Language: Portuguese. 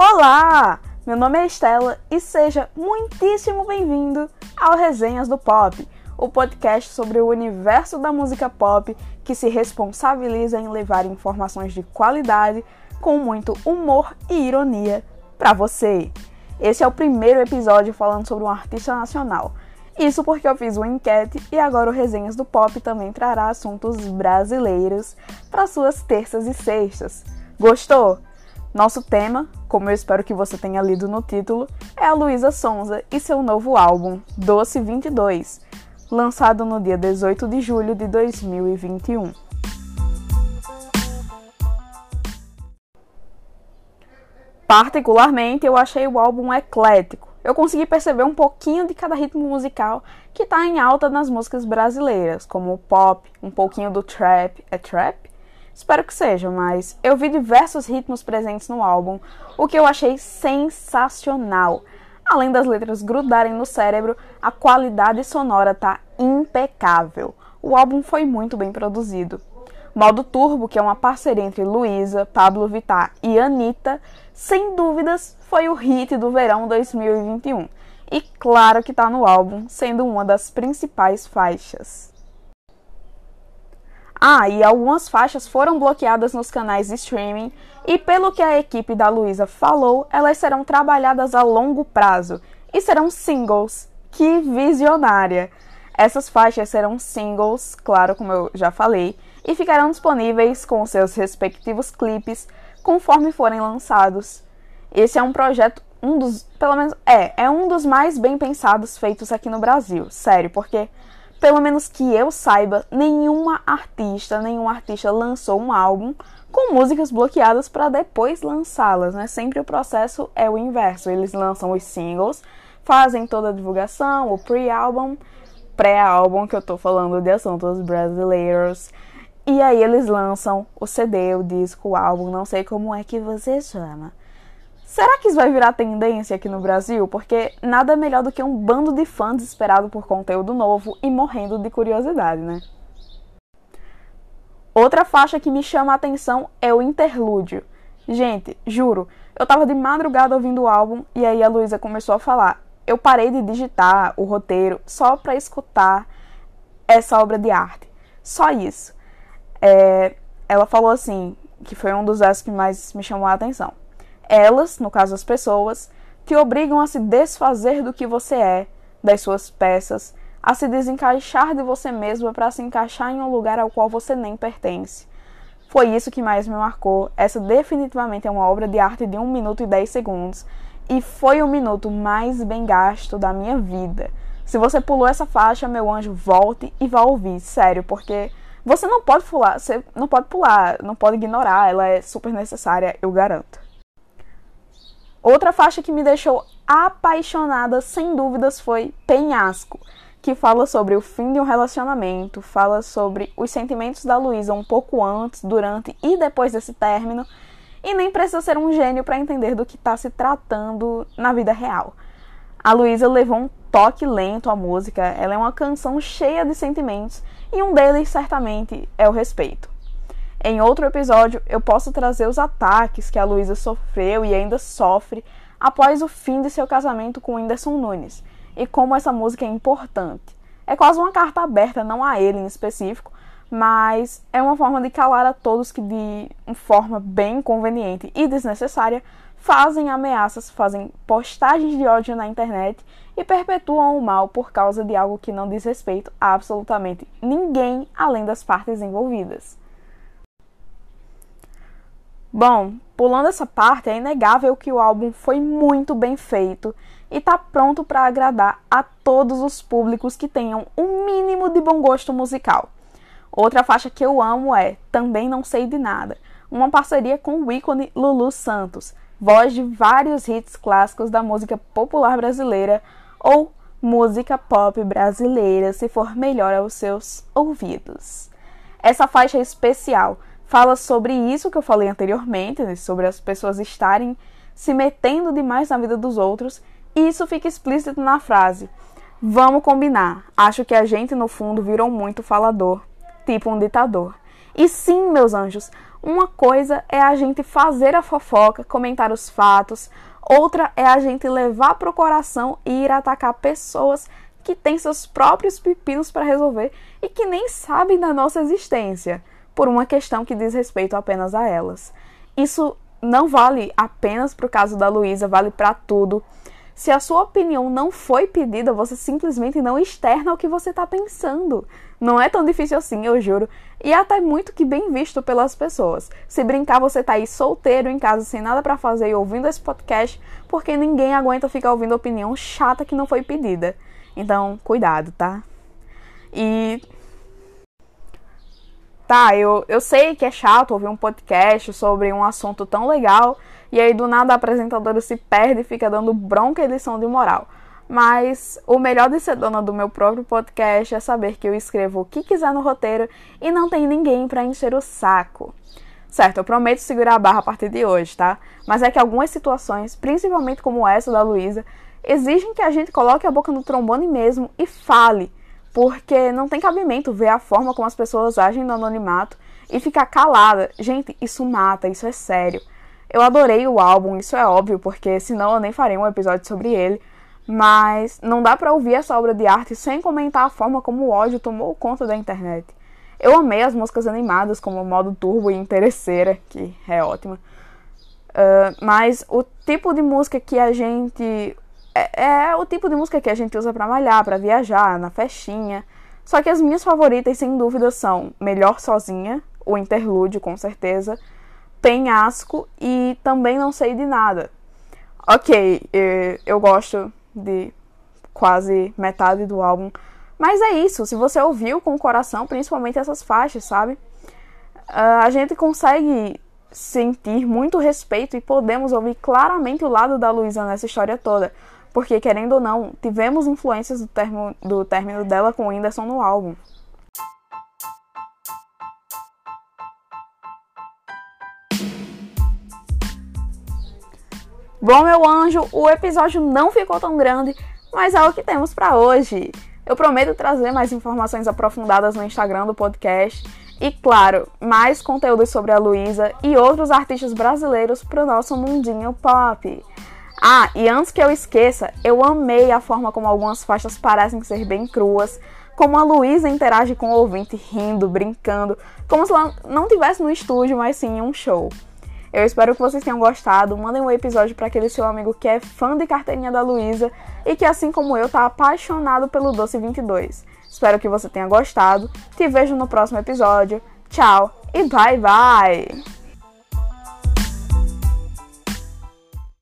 Olá! Meu nome é Estela e seja muitíssimo bem-vindo ao Resenhas do Pop, o podcast sobre o universo da música pop que se responsabiliza em levar informações de qualidade com muito humor e ironia para você. Esse é o primeiro episódio falando sobre um artista nacional. Isso porque eu fiz uma enquete e agora o Resenhas do Pop também trará assuntos brasileiros para suas terças e sextas. Gostou? Nosso tema, como eu espero que você tenha lido no título, é a Luísa Sonza e seu novo álbum, Doce 22, lançado no dia 18 de julho de 2021. Particularmente, eu achei o álbum eclético. Eu consegui perceber um pouquinho de cada ritmo musical que está em alta nas músicas brasileiras, como o pop, um pouquinho do trap. É trap? Espero que seja, mas eu vi diversos ritmos presentes no álbum, o que eu achei sensacional. Além das letras grudarem no cérebro, a qualidade sonora tá impecável. O álbum foi muito bem produzido. Modo Turbo, que é uma parceria entre Luísa, Pablo Vittar e Anitta, sem dúvidas foi o hit do verão 2021. E claro que tá no álbum, sendo uma das principais faixas. Ah, e algumas faixas foram bloqueadas nos canais de streaming, e pelo que a equipe da Luísa falou, elas serão trabalhadas a longo prazo e serão singles. Que visionária! Essas faixas serão singles, claro, como eu já falei, e ficarão disponíveis com seus respectivos clipes conforme forem lançados. Esse é um projeto, um dos, pelo menos é, é um dos mais bem pensados feitos aqui no Brasil, sério, porque pelo menos que eu saiba, nenhuma artista, nenhum artista lançou um álbum com músicas bloqueadas para depois lançá-las, né? Sempre o processo é o inverso. Eles lançam os singles, fazem toda a divulgação, o pre-álbum, pré-álbum que eu tô falando de assuntos brasileiros. E aí eles lançam o CD, o disco, o álbum, não sei como é que você chama. Será que isso vai virar tendência aqui no Brasil? Porque nada melhor do que um bando de fãs desesperado por conteúdo novo e morrendo de curiosidade, né? Outra faixa que me chama a atenção é o interlúdio. Gente, juro, eu tava de madrugada ouvindo o álbum e aí a Luísa começou a falar. Eu parei de digitar o roteiro só para escutar essa obra de arte. Só isso. É, ela falou assim, que foi um dos versos que mais me chamou a atenção. Elas, no caso as pessoas, te obrigam a se desfazer do que você é, das suas peças, a se desencaixar de você mesma para se encaixar em um lugar ao qual você nem pertence. Foi isso que mais me marcou. Essa definitivamente é uma obra de arte de 1 minuto e 10 segundos. E foi o minuto mais bem gasto da minha vida. Se você pulou essa faixa, meu anjo, volte e vá ouvir, sério, porque você não pode pular, você não pode pular, não pode ignorar, ela é super necessária, eu garanto. Outra faixa que me deixou apaixonada, sem dúvidas, foi Penhasco, que fala sobre o fim de um relacionamento, fala sobre os sentimentos da Luísa um pouco antes, durante e depois desse término, e nem precisa ser um gênio para entender do que está se tratando na vida real. A Luísa levou um toque lento à música, ela é uma canção cheia de sentimentos, e um deles certamente é o respeito. Em outro episódio, eu posso trazer os ataques que a Luísa sofreu e ainda sofre após o fim de seu casamento com Whindersson Nunes e como essa música é importante. É quase uma carta aberta, não a ele em específico, mas é uma forma de calar a todos que, de uma forma bem conveniente e desnecessária, fazem ameaças, fazem postagens de ódio na internet e perpetuam o mal por causa de algo que não diz respeito a absolutamente ninguém além das partes envolvidas. Bom, pulando essa parte, é inegável que o álbum foi muito bem feito e está pronto para agradar a todos os públicos que tenham um mínimo de bom gosto musical. Outra faixa que eu amo é Também Não Sei de Nada, uma parceria com o ícone Lulu Santos, voz de vários hits clássicos da música popular brasileira ou música pop brasileira, se for melhor aos seus ouvidos. Essa faixa é especial fala sobre isso que eu falei anteriormente, né, sobre as pessoas estarem se metendo demais na vida dos outros, e isso fica explícito na frase: Vamos combinar. Acho que a gente no fundo virou muito falador, tipo um ditador. E sim, meus anjos, Uma coisa é a gente fazer a fofoca, comentar os fatos, outra é a gente levar para o coração e ir atacar pessoas que têm seus próprios pepinos para resolver e que nem sabem da nossa existência, por uma questão que diz respeito apenas a elas. Isso não vale apenas para o caso da Luísa, vale para tudo. Se a sua opinião não foi pedida, você simplesmente não externa o que você está pensando. Não é tão difícil assim, eu juro. E é até muito que bem visto pelas pessoas. Se brincar, você tá aí solteiro em casa sem nada para fazer e ouvindo esse podcast, porque ninguém aguenta ficar ouvindo opinião chata que não foi pedida. Então, cuidado, tá? E tá, eu, eu sei que é chato ouvir um podcast sobre um assunto tão legal e aí do nada a apresentadora se perde e fica dando bronca e lição de moral. Mas o melhor de ser dona do meu próprio podcast é saber que eu escrevo o que quiser no roteiro e não tem ninguém para encher o saco. Certo, eu prometo segurar a barra a partir de hoje, tá? Mas é que algumas situações, principalmente como essa da Luísa, exigem que a gente coloque a boca no trombone mesmo e fale porque não tem cabimento ver a forma como as pessoas agem no anonimato e ficar calada. Gente, isso mata, isso é sério. Eu adorei o álbum, isso é óbvio, porque senão eu nem faria um episódio sobre ele. Mas não dá para ouvir essa obra de arte sem comentar a forma como o ódio tomou conta da internet. Eu amei as músicas animadas, como Modo Turbo e Interesseira, que é ótima. Uh, mas o tipo de música que a gente é, é o tipo de música que a gente usa para malhar, para viajar, na festinha. Só que as minhas favoritas, sem dúvida, são Melhor Sozinha, o Interlúdio, com certeza, Penhasco e Também Não Sei de Nada. Ok, eu gosto de quase metade do álbum, mas é isso, se você ouviu com o coração, principalmente essas faixas, sabe? Uh, a gente consegue sentir muito respeito e podemos ouvir claramente o lado da Luísa nessa história toda. Porque, querendo ou não, tivemos influências do, termo, do término dela com o Whindersson no álbum. Bom, meu anjo, o episódio não ficou tão grande, mas é o que temos para hoje. Eu prometo trazer mais informações aprofundadas no Instagram do podcast e, claro, mais conteúdos sobre a Luísa e outros artistas brasileiros para o nosso mundinho pop. Ah, e antes que eu esqueça, eu amei a forma como algumas faixas parecem ser bem cruas, como a Luísa interage com o ouvinte rindo, brincando, como se ela não estivesse no estúdio, mas sim em um show. Eu espero que vocês tenham gostado. Mandem um episódio para aquele seu amigo que é fã de carteirinha da Luísa e que, assim como eu, tá apaixonado pelo Doce 22. Espero que você tenha gostado. Te vejo no próximo episódio. Tchau e bye bye!